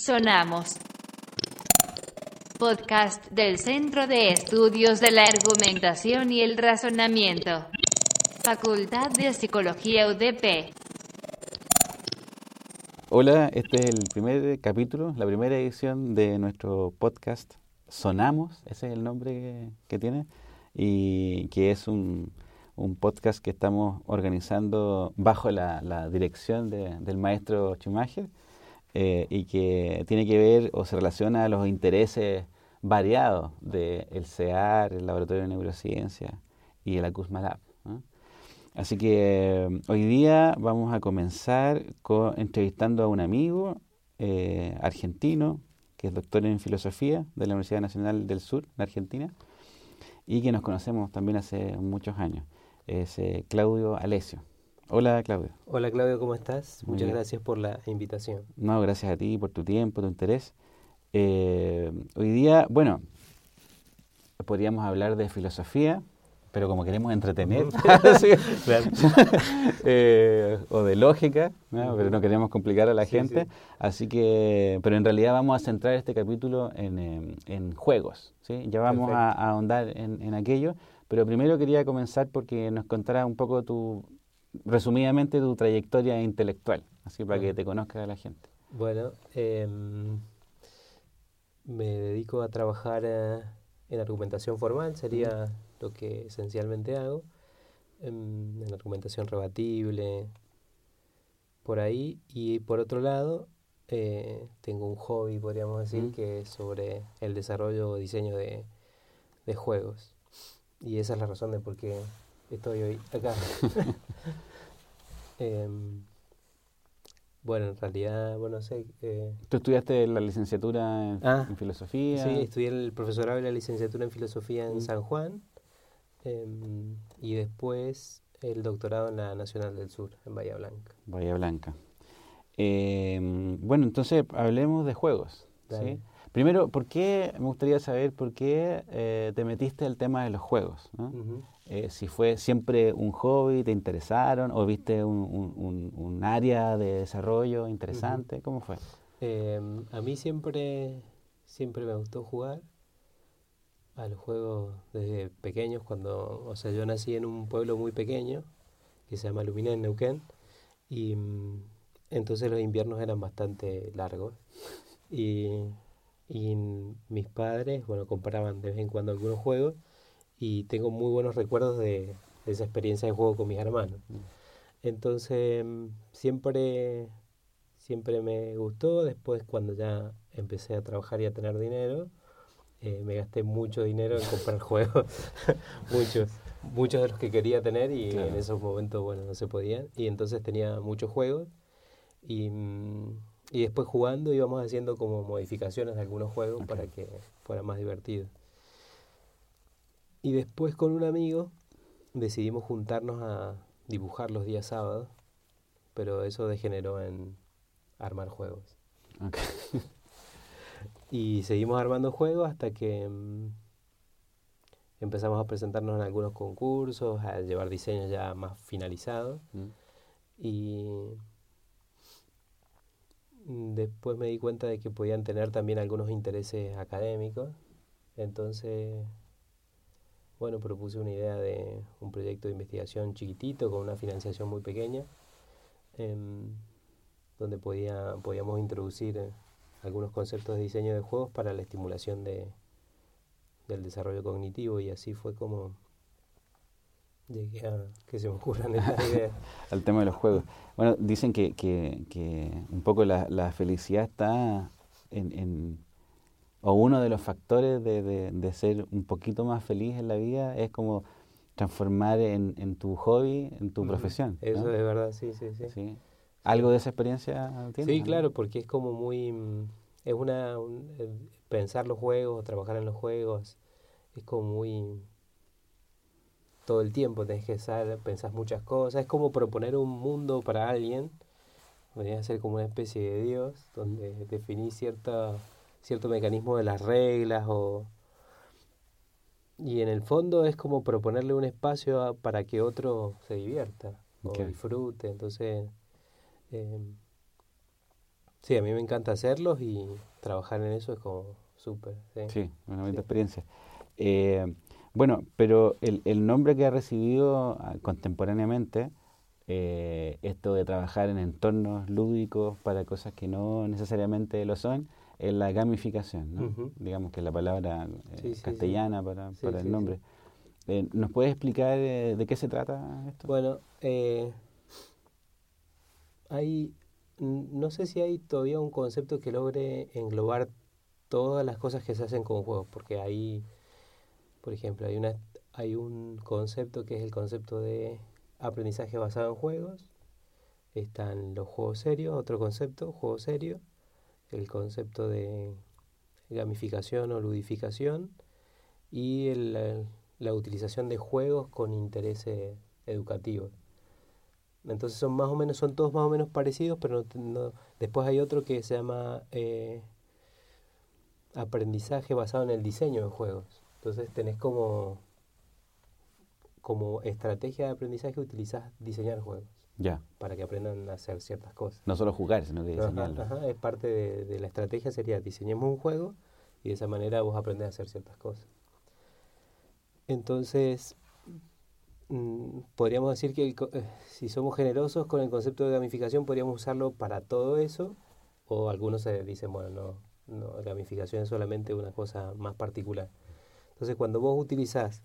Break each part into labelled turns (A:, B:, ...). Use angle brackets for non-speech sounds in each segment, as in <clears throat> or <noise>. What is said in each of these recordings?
A: Sonamos. Podcast del Centro de Estudios de la Argumentación y el Razonamiento. Facultad de Psicología UDP.
B: Hola, este es el primer capítulo, la primera edición de nuestro podcast Sonamos, ese es el nombre que, tiene, y que es un, podcast que estamos organizando bajo la, dirección del maestro Schumacher eh, y que tiene que ver o se relaciona a los intereses variados del CEAR, el Laboratorio de Neurociencia y el ACUSMA Lab. Así que eh, hoy día vamos a comenzar entrevistando a un amigo eh, argentino que es doctor en filosofía de la Universidad Nacional del Sur, en Argentina, y que nos conocemos también hace muchos años. Es Claudio Alesio. Hola Claudio.
C: Hola Claudio, ¿cómo estás? Muchas gracias por la invitación.
B: No, gracias a ti por tu tiempo, tu interés. hoy día, bueno, podríamos hablar de filosofía, pero como queremos entretener, <laughs> <laughs> <laughs> eh, o de lógica, pero no queremos complicar a la gente, así que, pero en realidad vamos a centrar este capítulo en, em, en juegos, ¿sí? ya vamos a, ahondar en, en, aquello, pero primero quería comenzar porque nos contaras un poco tu, resumidamente, tu trayectoria intelectual, así para que te conozca la gente.
C: Bueno, em, me dedico a trabajar eh, en argumentación formal, sería lo que esencialmente hago, en, argumentación rebatible, por ahí. Y por otro lado, eh, tengo un hobby, podríamos decir, que es sobre el desarrollo o diseño de, juegos. Y esa es la razón de por qué estoy hoy acá. <laughs> Em, bueno, en realidad, bueno, sé... Eh,
B: ¿Tú estudiaste la licenciatura en,
C: ah,
B: filosofía?
C: Sí, estudié el profesorado de la licenciatura en filosofía en San Juan Em, y después el doctorado en la Nacional del Sur, en Bahía Blanca.
B: Bahía Blanca. Em, bueno, entonces hablemos de juegos. ¿sí? Primero, ¿por qué, me gustaría saber por qué eh, te metiste al tema de los juegos? Eh, si fue siempre un hobby, te interesaron, o viste un, un, área de desarrollo interesante, ¿cómo fue?
C: Em, a mí siempre, siempre me gustó jugar a los juegos desde pequeños, cuando, o sea, yo nací en un pueblo muy pequeño que se llama Luminé, en Neuquén, y mm, entonces los inviernos eran bastante largos. Y, y mis padres, bueno, comparaban de vez en cuando algunos juegos y tengo muy buenos recuerdos de, esa experiencia de juego con mis hermanos. Entonces, mm, siempre, siempre me gustó. Después, cuando ya empecé a trabajar y a tener dinero, eh, me gasté mucho dinero en comprar <laughs> juegos, <laughs> muchos, muchos de los que quería tener y en esos momentos, bueno, no se podían. Y entonces tenía muchos juegos y, mm, y después jugando íbamos haciendo como modificaciones de algunos juegos para que fuera más divertido. Y después con un amigo decidimos juntarnos a dibujar los días sábados, pero eso degeneró en armar juegos. <laughs> Y seguimos armando juegos hasta que mm, empezamos a presentarnos en algunos concursos, a llevar diseños ya más finalizados. Mm. Y después me di cuenta de que podían tener también algunos intereses académicos. Entonces, bueno, propuse una idea de un proyecto de investigación chiquitito con una financiación muy pequeña, em, donde podía, podíamos introducir algunos conceptos de diseño de juegos para la estimulación de, del desarrollo cognitivo y así fue como llegué a que se me ocurran estas <laughs> ideas.
B: Al tema de los juegos. Bueno, dicen que, que, que un poco la, la felicidad está en, en, o uno de los factores de, de, de, ser un poquito más feliz en la vida es como transformar en, en tu hobby, en tu profesión.
C: Eso es verdad, sí, sí, sí.
B: ¿Sí? ¿Algo de esa experiencia tienes?
C: Sí, claro, porque es como muy... Es una... Eh, pensar los juegos, trabajar en los juegos, es como muy... Todo el tiempo tenés que saber, pensás muchas cosas. Es como proponer un mundo para alguien. Podría ser como una especie de Dios, donde definís cierta, cierto mecanismo de las reglas o... Y en el fondo es como proponerle un espacio para que otro se divierta o disfrute. Entonces Em, Sí, a mí me encanta hacerlos y trabajar en eso es como súper. Sí,
B: Sí, una bonita
C: Sí.
B: experiencia. Eh, bueno, pero el, el nombre que ha recibido ah, contemporáneamente, eh, esto de trabajar en entornos lúdicos para cosas que no necesariamente lo son, es la gamificación, ¿no? Digamos que es la palabra eh,
C: Sí, sí, sí.
B: castellana para,
C: Sí,
B: para el nombre. Eh, ¿Nos puedes explicar eh, de qué se trata esto?
C: Bueno, eh, hay, no sé si hay todavía un concepto que logre englobar todas las cosas que se hacen con juegos, porque hay, por ejemplo, hay una, hay un concepto que es el concepto de aprendizaje basado en juegos, están los juegos serios, otro concepto, juego serio, el concepto de gamificación o ludificación y la utilización de juegos con intereses educativos. Entonces son más o menos, son todos más o menos parecidos, pero no- después hay otro que se llama eh, aprendizaje basado en el diseño de juegos. Entonces tenés como, como estrategia de aprendizaje utilizás diseñar juegos
B: Ya,
C: para que aprendan a hacer ciertas cosas.
B: no solo jugar, sino que
C: Ajá,
B: diseñarlo.
C: ajá, es parte de, de la estrategia, sería diseñemos un juego y de esa manera vos aprendés a hacer ciertas cosas. Entonces, mm, podríamos decir que el eh, si somos generosos con el concepto de gamificación, podríamos usarlo para todo eso, o algunos se dicen, bueno, no, no, gamificación es solamente una cosa más particular. Entonces, cuando vos utilizás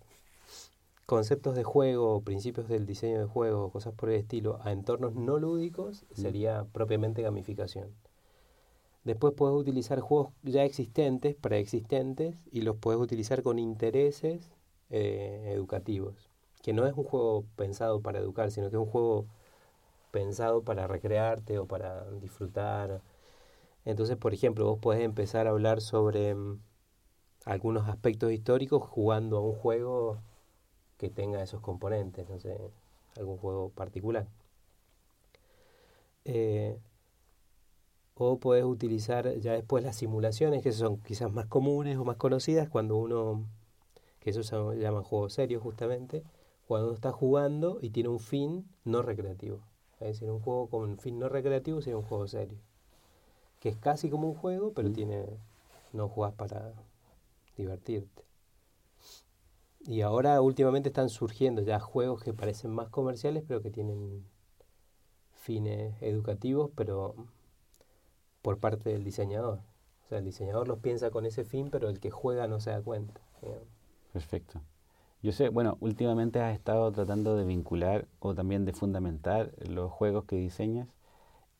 C: conceptos de juego, principios del diseño de juego, cosas por el estilo, a entornos no lúdicos, sería propiamente gamificación. Después puedes utilizar juegos ya existentes, preexistentes, y los puedes utilizar con intereses eh, educativos. Que no es un juego pensado para educar, sino que es un juego pensado para recrearte o para disfrutar. Entonces, por ejemplo, vos podés empezar a hablar sobre mm, algunos aspectos históricos jugando a un juego que tenga esos componentes, no sé, algún juego particular. Eh, o puedes utilizar ya después las simulaciones, que son quizás más comunes o más conocidas, cuando uno, que eso se llaman juegos serios justamente, cuando uno está jugando y tiene un fin no recreativo. Es decir, un juego con un fin no recreativo sería un juego serio. Que es casi como un juego, pero tiene no jugás para divertirte. Y ahora últimamente están surgiendo ya juegos que parecen más comerciales, pero que tienen fines educativos, pero por parte del diseñador. O sea, el diseñador los piensa con ese fin, pero el que juega no se da cuenta. digamos.
B: Perfecto. Yo sé, bueno, últimamente has estado tratando de vincular o también de fundamentar los juegos que diseñas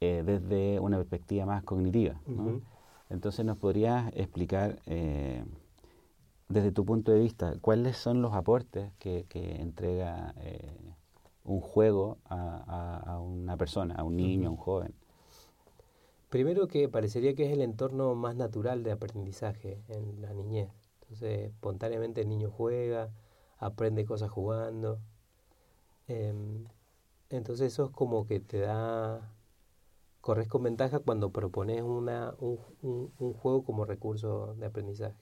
B: eh, desde una perspectiva más cognitiva. ¿no? Entonces, ¿nos podrías explicar, eh, desde tu punto de vista, cuáles son los aportes que, que entrega eh, un juego a, a- a una persona, a un niño, a un joven?
C: Primero que parecería que es el entorno más natural de aprendizaje en la niñez. Entonces, espontáneamente el niño juega, aprende cosas jugando. Em, entonces eso es como que te da, corres con ventaja cuando propones una, un, un- un juego como recurso de aprendizaje.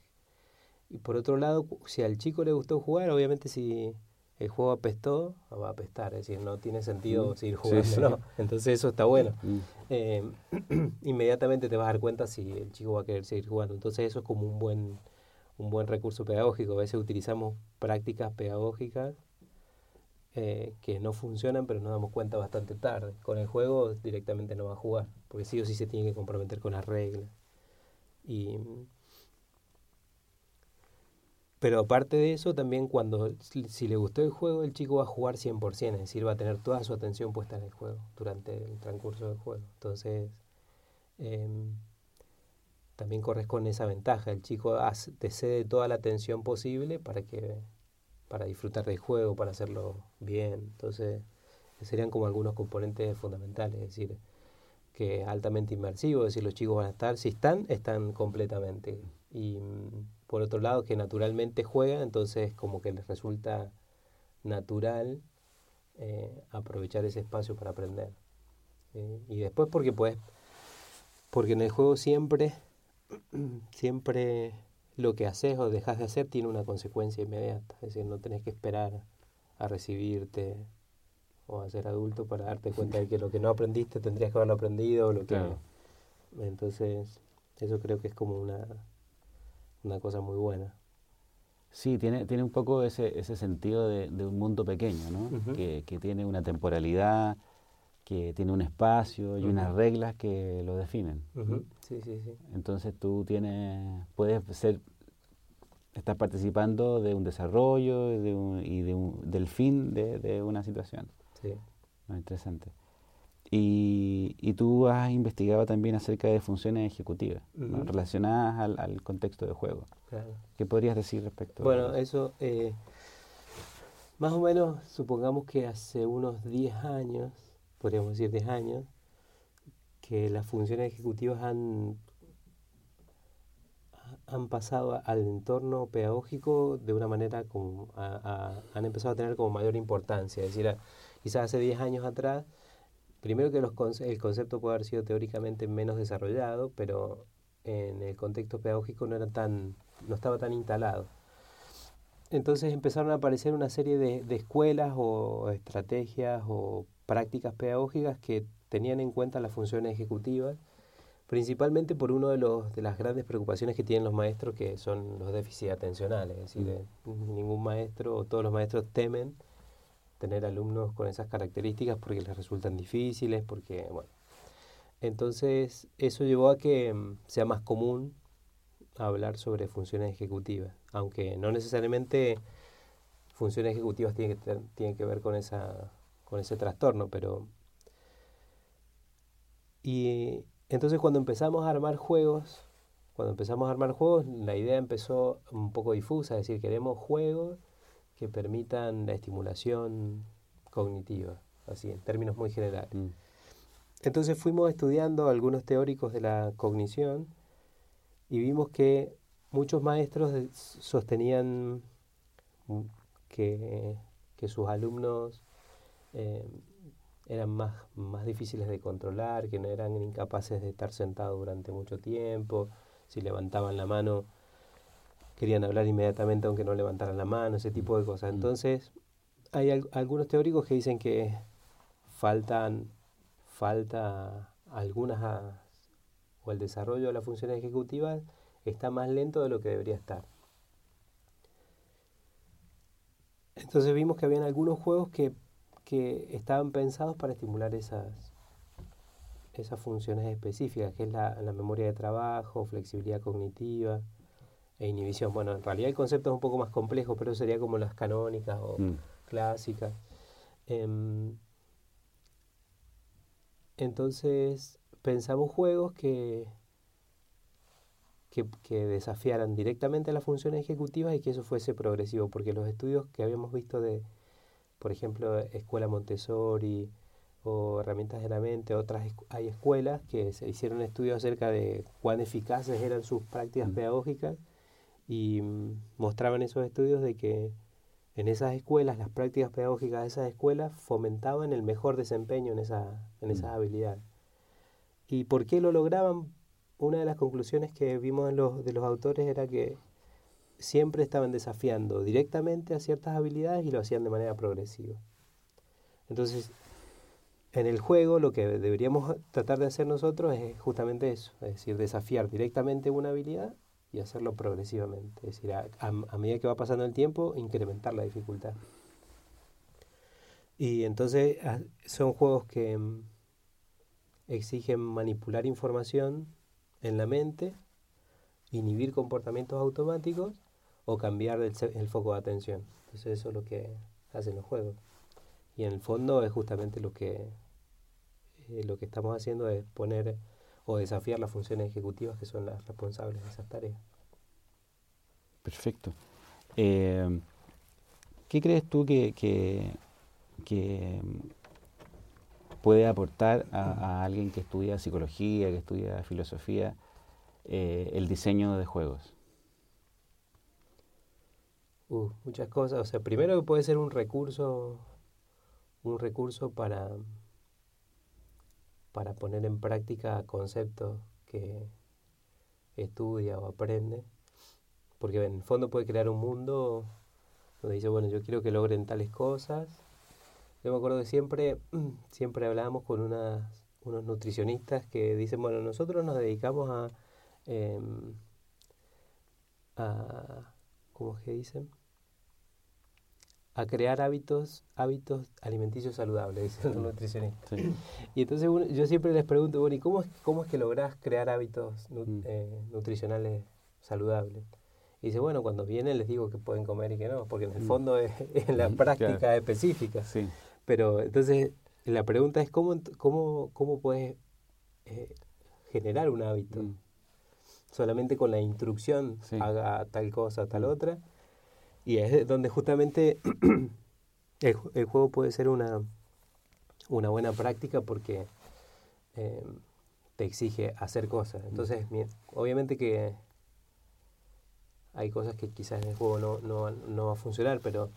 C: Y por otro lado, si al chico le gustó jugar, obviamente si el juego apestó, va a apestar, es decir, no tiene sentido
B: Mm,
C: seguir
B: sí,
C: jugando,
B: sí.
C: ¿no? Entonces eso está bueno
B: Mm,
C: eh, <clears throat> inmediatamente te vas a dar cuenta si el chico va a querer seguir jugando. Entonces eso es como un buen, un buen recurso pedagógico. A veces utilizamos prácticas pedagógicas eh, que no funcionan, pero nos damos cuenta bastante tarde. Con el juego directamente no va a jugar, porque sí o sí se tiene que comprometer con las reglas. Y, pero aparte de eso, también cuando si, le gustó el juego, el chico va a jugar 100%, es decir, va a tener toda su atención puesta en el juego durante el transcurso del juego. Entonces, em, también corres con esa ventaja. El chico hace- te cede toda la atención posible para que para disfrutar del juego, para hacerlo bien. Entonces, serían como algunos componentes fundamentales, es decir, que es altamente inmersivo, es decir, los chicos van a estar, si están, están completamente. Y mm, por otro lado, que naturalmente juegan, entonces como que les resulta natural eh, aprovechar ese espacio para aprender. Eh, y después porque puedes, porque en el juego siempre, <clears throat> siempre lo que haces o dejas de hacer tiene una consecuencia inmediata. Es decir, no tenés que esperar a recibirte o a ser adulto para darte cuenta de que lo que no aprendiste tendrías que haberlo aprendido o lo que
B: Claro.
C: Entonces, eso creo que es como una, una cosa muy buena.
B: Sí, tiene, tiene un poco ese, ese sentido de, de un mundo pequeño, ¿no? Que, que tiene una temporalidad, que tiene un espacio y unas reglas que lo definen.
C: Ujú. Sí, sí, sí.
B: Entonces tú tienes, puedes ser, estás participando de un desarrollo y, de un- y de un- del fin de, de una situación.
C: sí.
B: ¿no? Interesante. Y, y tú has investigado también acerca de funciones ejecutivas relacionadas al, al contexto de juego.
C: Claro.
B: ¿Qué podrías decir respecto
C: Bueno,
B: a
C: eso, eh, más o menos, supongamos que hace unos 10 años, podríamos decir 10 años, que las funciones ejecutivas han, han pasado al entorno pedagógico de una manera como, a- a- han empezado a tener como mayor importancia. Es decir, a- quizás hace 10 años atrás, primero que los conce- el concepto puede haber sido teóricamente menos desarrollado, pero en el contexto pedagógico no era tan, no estaba tan instalado. Entonces empezaron a aparecer una serie de, de escuelas o estrategias o prácticas pedagógicas que tenían en cuenta las funciones ejecutivas, principalmente por uno de, los, de las grandes preocupaciones que tienen los maestros, que son los déficits atencionales. Es decir, eh, ningún maestro o todos los maestros temen tener alumnos con esas características porque les resultan difíciles, porque, bueno. Entonces, eso llevó a que mm, sea más común hablar sobre funciones ejecutivas, aunque no necesariamente funciones ejecutivas tienen que, tienen que ver con, esa, con ese trastorno, pero... Y entonces cuando empezamos a armar juegos, cuando empezamos a armar juegos, la idea empezó un poco difusa, es decir, queremos juegos que permitan la estimulación cognitiva, así, en términos muy generales.
B: Mm.
C: Entonces fuimos estudiando algunos teóricos de la cognición y vimos que muchos maestros sostenían mm, que, que sus alumnos eh, eran más, más difíciles de controlar, que no eran incapaces de estar sentados durante mucho tiempo, si levantaban la mano querían hablar inmediatamente aunque no levantaran la mano, ese tipo de cosas. Entonces, hay al- algunos teóricos que dicen que faltan falta algunas a- o el desarrollo de las funciones ejecutivas está más lento de lo que debería estar. Entonces vimos que habían algunos juegos que, que estaban pensados para estimular esas, esas funciones específicas, que es la, la memoria de trabajo, flexibilidad cognitiva e inhibición. Bueno, en realidad el concepto es un poco más complejo, pero sería como las canónicas o
B: Mm.
C: clásicas. Em, entonces pensamos juegos que, que, que desafiaran directamente las funciones ejecutivas y que eso fuese progresivo, porque los estudios que habíamos visto de, por ejemplo, Escuela Montessori o Herramientas de la Mente, otras hay escuelas que se hicieron estudios acerca de cuán eficaces eran sus prácticas
B: Mm.
C: pedagógicas y mm, mostraban esos estudios de que en esas escuelas, las prácticas pedagógicas de esas escuelas fomentaban el mejor desempeño en, esa, en esas
B: Mm.
C: habilidades. ¿Y por qué lo lograban? Una de las conclusiones que vimos en los, de los autores era que siempre estaban desafiando directamente a ciertas habilidades y lo hacían de manera progresiva. Entonces, en el juego lo que deberíamos tratar de hacer nosotros es justamente eso, es decir, desafiar directamente una habilidad y hacerlo progresivamente, es decir, a, medida que va pasando el tiempo, incrementar la dificultad. Y entonces son juegos que mm, exigen manipular información en la mente, inhibir comportamientos automáticos o cambiar el foco de atención. Entonces eso es lo que hacen los juegos. Y en el fondo es justamente lo que, eh, lo que estamos haciendo es poner o desafiar las funciones ejecutivas que son las responsables de esas tareas.
B: Perfecto. Eh, ¿Qué crees tú que, que, que, puede aportar a, a alguien que estudia psicología, que estudia filosofía, eh, el diseño de juegos?
C: Uh, muchas cosas. O sea, primero que puede ser un recurso, un recurso para, para poner en práctica conceptos que estudia o aprende. Porque en el fondo puede crear un mundo donde dice, bueno, yo quiero que logren tales cosas. Yo me acuerdo que siempre, <clears throat> siempre hablábamos con unos nutricionistas que dicen, bueno, nosotros nos dedicamos a, em, a ¿cómo es que dicen? A crear hábitos hábitos alimenticios saludables, <laughs> dicen los nutricionistas. Y entonces yo siempre les pregunto, bueno, ¿y cómo es, cómo es que lográs crear hábitos mm. eh, nutricionales saludables? Y dice, bueno, cuando vienen les digo que pueden comer y que no, porque en el mm. fondo es, <laughs> la práctica específica. Sí. Pero entonces la pregunta es, ¿cómo, cómo, cómo puedes eh, generar un hábito? Mm. Solamente con la instrucción, haga tal cosa, tal otra y es donde justamente <clears throat> el, juego puede ser una, una buena práctica porque eh, te exige hacer cosas. Entonces, obviamente que hay cosas que quizás en el juego no, no, no va a funcionar, pero,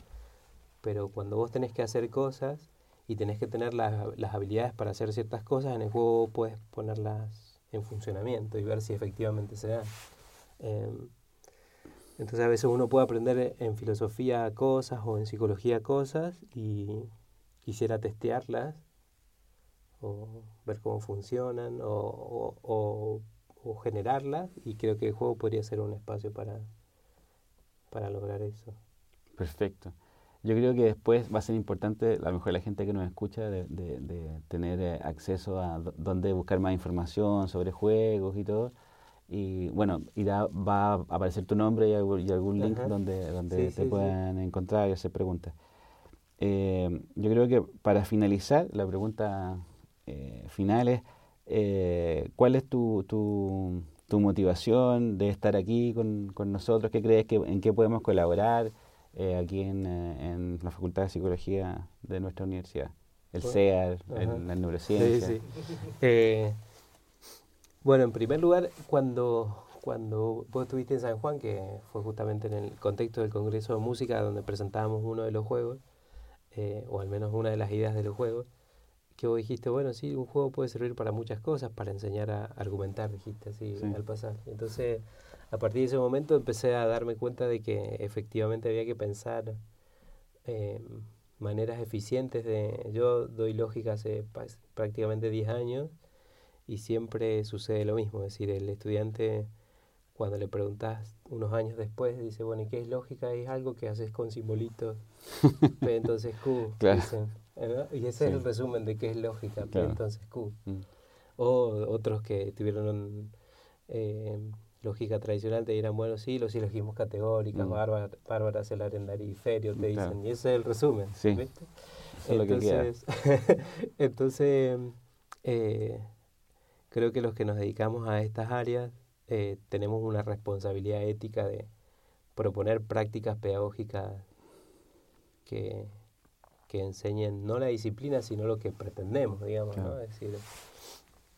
C: pero cuando vos tenés que hacer cosas y tenés que tener las, las habilidades para hacer ciertas cosas, en el juego puedes ponerlas en funcionamiento y ver si efectivamente se dan. Em, entonces a veces uno puede aprender en filosofía cosas o en psicología cosas y quisiera testearlas o ver cómo funcionan o, o, generarlas y creo que el juego podría ser un espacio para, para lograr eso.
B: Perfecto. Yo creo que después va a ser importante, a lo mejor la gente que nos escucha, de, de tener eh, acceso a dónde buscar más información sobre juegos y todo y bueno, irá, va a aparecer tu nombre y, algún link donde, donde te puedan encontrar y hacer preguntas. Eh, yo creo que para finalizar, la pregunta eh, final es, eh, ¿cuál es tu, tu, tu, motivación de estar aquí con, con, nosotros? ¿Qué crees que en qué podemos colaborar aquí en, en, la Facultad de Psicología de nuestra universidad? El CEAR, la neurociencia.
C: Bueno, en primer lugar, cuando, cuando vos estuviste en San Juan, que fue justamente en el contexto del Congreso de Música donde presentábamos uno de los juegos, eh, o al menos una de las ideas de los juegos, que vos dijiste, bueno, sí, un juego puede servir para muchas cosas, para enseñar a argumentar, dijiste así al pasar. Entonces, a partir de ese momento empecé a darme cuenta de que efectivamente había que pensar eh, maneras eficientes de... Yo doy lógica hace prácticamente 10 años y siempre sucede lo mismo, es decir, el estudiante cuando le preguntas unos años después dice, bueno, ¿y qué es lógica? Es algo que haces con simbolitos, <laughs> entonces Q, dicen, y ese es el resumen de qué es lógica, entonces Q. Mm. O otros que tuvieron eh, lógica tradicional te dirán, bueno, sí, los silogismos categóricos, mm. bárbara, bárbaras, el arendario te dicen, y ese es el resumen,
B: sí. ¿viste? entonces, <laughs>
C: entonces eh, creo que los que nos dedicamos a estas áreas eh, tenemos una responsabilidad ética de proponer prácticas pedagógicas que, que, enseñen no la disciplina, sino lo que pretendemos, digamos, ¿no? Es decir,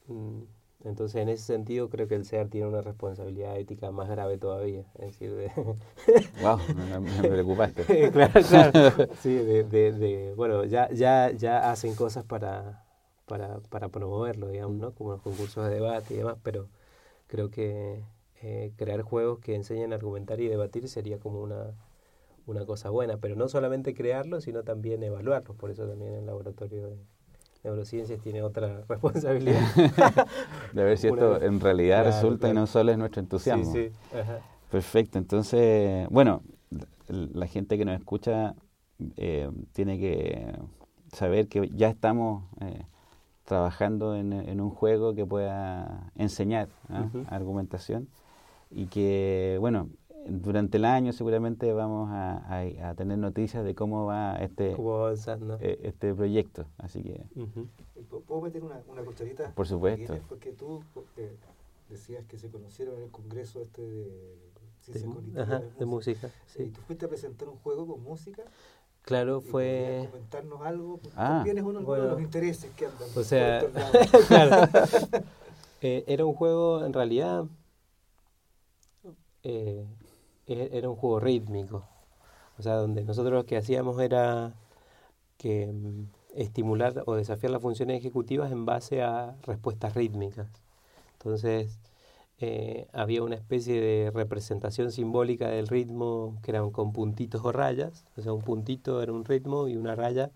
C: mm, entonces, en ese sentido, creo que el SEAR tiene una responsabilidad ética más grave todavía. Es decir, de... <laughs>
B: ¡Wow! Me, preocupaste. <laughs>
C: claro, claro. <laughs> Sí, de, de, de, bueno, ya, ya, ya hacen cosas para, para, para promoverlo, digamos, ¿no? Como los concursos de debate y demás, pero creo que eh, crear juegos que enseñen a argumentar y debatir sería como una, una cosa buena, pero no solamente crearlos, sino también evaluarlos, por eso también el laboratorio de neurociencias tiene otra <laughs> responsabilidad.
B: de ver si esto en realidad resulta y no solo es nuestro entusiasmo. Sí, sí. Perfecto, entonces, bueno, la gente que nos escucha eh, tiene que saber que ya estamos... Eh, trabajando en, en, un juego que pueda enseñar ¿ah? argumentación y que, bueno, durante el año seguramente vamos a, a, tener noticias de cómo va este, eh, este proyecto. Así que...
D: ¿Puedo meter una, una cucharita?
B: Por supuesto.
D: Porque tú decías que se conocieron en el congreso este de
C: ciencias de, música.
D: Sí. ¿Y tú fuiste a presentar un juego con música?
C: Claro, fue...
D: comentarnos algo? Ah, también es uno de los intereses que andan.
C: O sea, <laughs> claro. <laughs> Eh, era un juego, en realidad, eh, e-, era un juego rítmico. O sea, donde nosotros lo que hacíamos era que mm, estimular o desafiar las funciones ejecutivas en base a respuestas rítmicas. Entonces, eh, había una especie de representación simbólica del ritmo que eran con puntitos o rayas, o sea, un puntito era un ritmo y una raya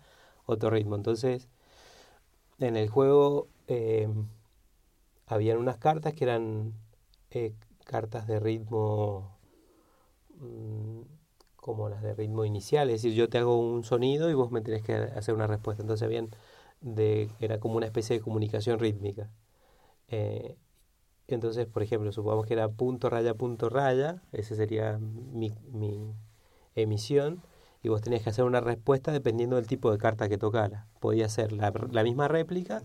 C: otro ritmo. Entonces, en el juego eh, habían unas cartas que eran eh, cartas de ritmo mm, como las de ritmo inicial, es decir, yo te hago un sonido y vos me tenés que hacer una respuesta. Entonces habían de, era como una especie de comunicación rítmica. Entonces, por ejemplo, supongamos que era punto raya punto raya, esa sería mi, mi emisión, y vos tenías que hacer una respuesta dependiendo del tipo de carta que tocara. Podía ser la, la misma réplica,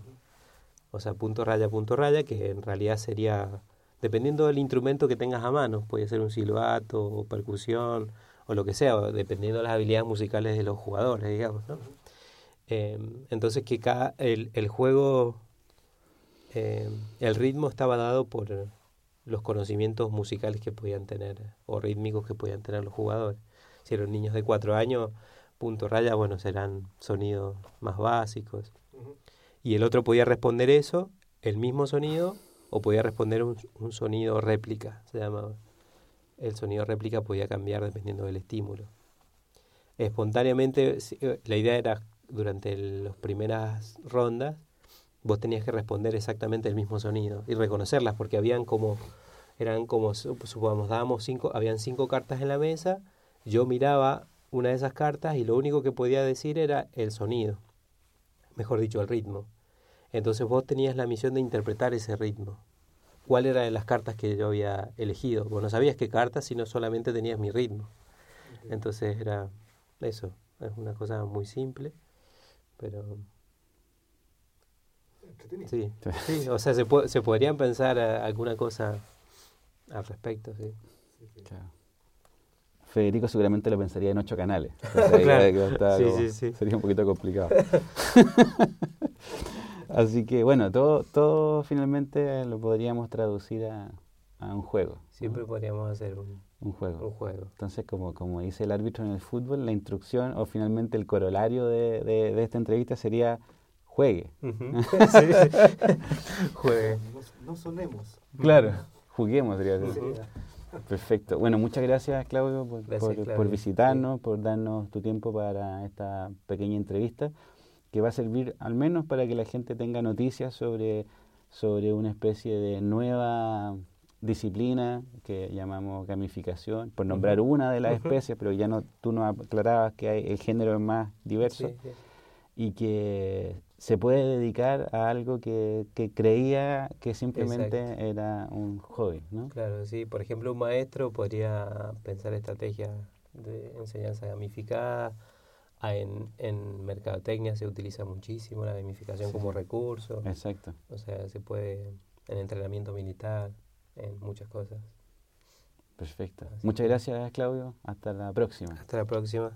C: o sea, punto raya punto raya, que en realidad sería, dependiendo del instrumento que tengas a mano, puede ser un silbato o percusión o lo que sea, dependiendo de las habilidades musicales de los jugadores, digamos, ¿no? Eh, entonces que cada, el, el juego, eh, el ritmo estaba dado por los conocimientos musicales que podían tener o rítmicos que podían tener los jugadores. Si eran niños de cuatro años, punto raya, bueno, serán sonidos más básicos. Y el otro podía responder eso, el mismo sonido, o podía responder un, un sonido réplica, se llamaba el sonido réplica podía cambiar dependiendo del estímulo. Espontáneamente, eh, la idea era, durante las primeras rondas, vos tenías que responder exactamente el mismo sonido y reconocerlas, porque habían como, eran como, supongamos, dábamos cinco, habían cinco cartas en la mesa, yo miraba una de esas cartas y lo único que podía decir era el sonido, mejor dicho, el ritmo. Entonces vos tenías la misión de interpretar ese ritmo cuál era de las cartas que yo había elegido. Vos no sabías qué cartas, sino solamente tenías mi ritmo. Entonces era eso, es una cosa muy simple, pero... Sí, <laughs> sí, o sea, se, se podrían pensar alguna cosa al respecto, sí.
B: Federico seguramente lo pensaría en ocho canales. <laughs> Sería un poquito complicado. <laughs> Así que bueno, todo, todo finalmente lo podríamos traducir a, a un juego.
C: Siempre podríamos hacer un,
B: un, juego.
C: un juego.
B: Entonces, como, como dice el árbitro en el fútbol, la instrucción o finalmente el corolario de, de, de esta entrevista sería juegue.
C: Uh <laughs> -huh. sí, juegue.
D: No, no, sonemos.
B: Claro, juguemos -huh. Perfecto. Bueno, muchas gracias Claudio por,
C: gracias,
B: por,
C: Claudio.
B: por visitarnos, sí. por darnos tu tiempo para esta pequeña entrevista que va a servir al menos para que la gente tenga noticias sobre, sobre una especie de nueva disciplina que llamamos gamificación, por nombrar uh -huh. una de las uh -huh. especies, pero ya no tú nos aclarabas que hay, el género es más diverso
C: Sí, sí.
B: y que se puede dedicar a algo que, que creía que simplemente
C: Exacto.
B: era un hobby, ¿no?
C: Claro, sí. Por ejemplo, un maestro podría pensar estrategias de enseñanza gamificada. Ah, En, en mercadotecnia se utiliza muchísimo la gamificación
B: Sí.
C: como recurso.
B: Exacto.
C: O sea, se puede en entrenamiento militar, en muchas cosas.
B: Perfecto.
C: Así
B: Muchas gracias, Claudio. Hasta la próxima.
C: Hasta la próxima.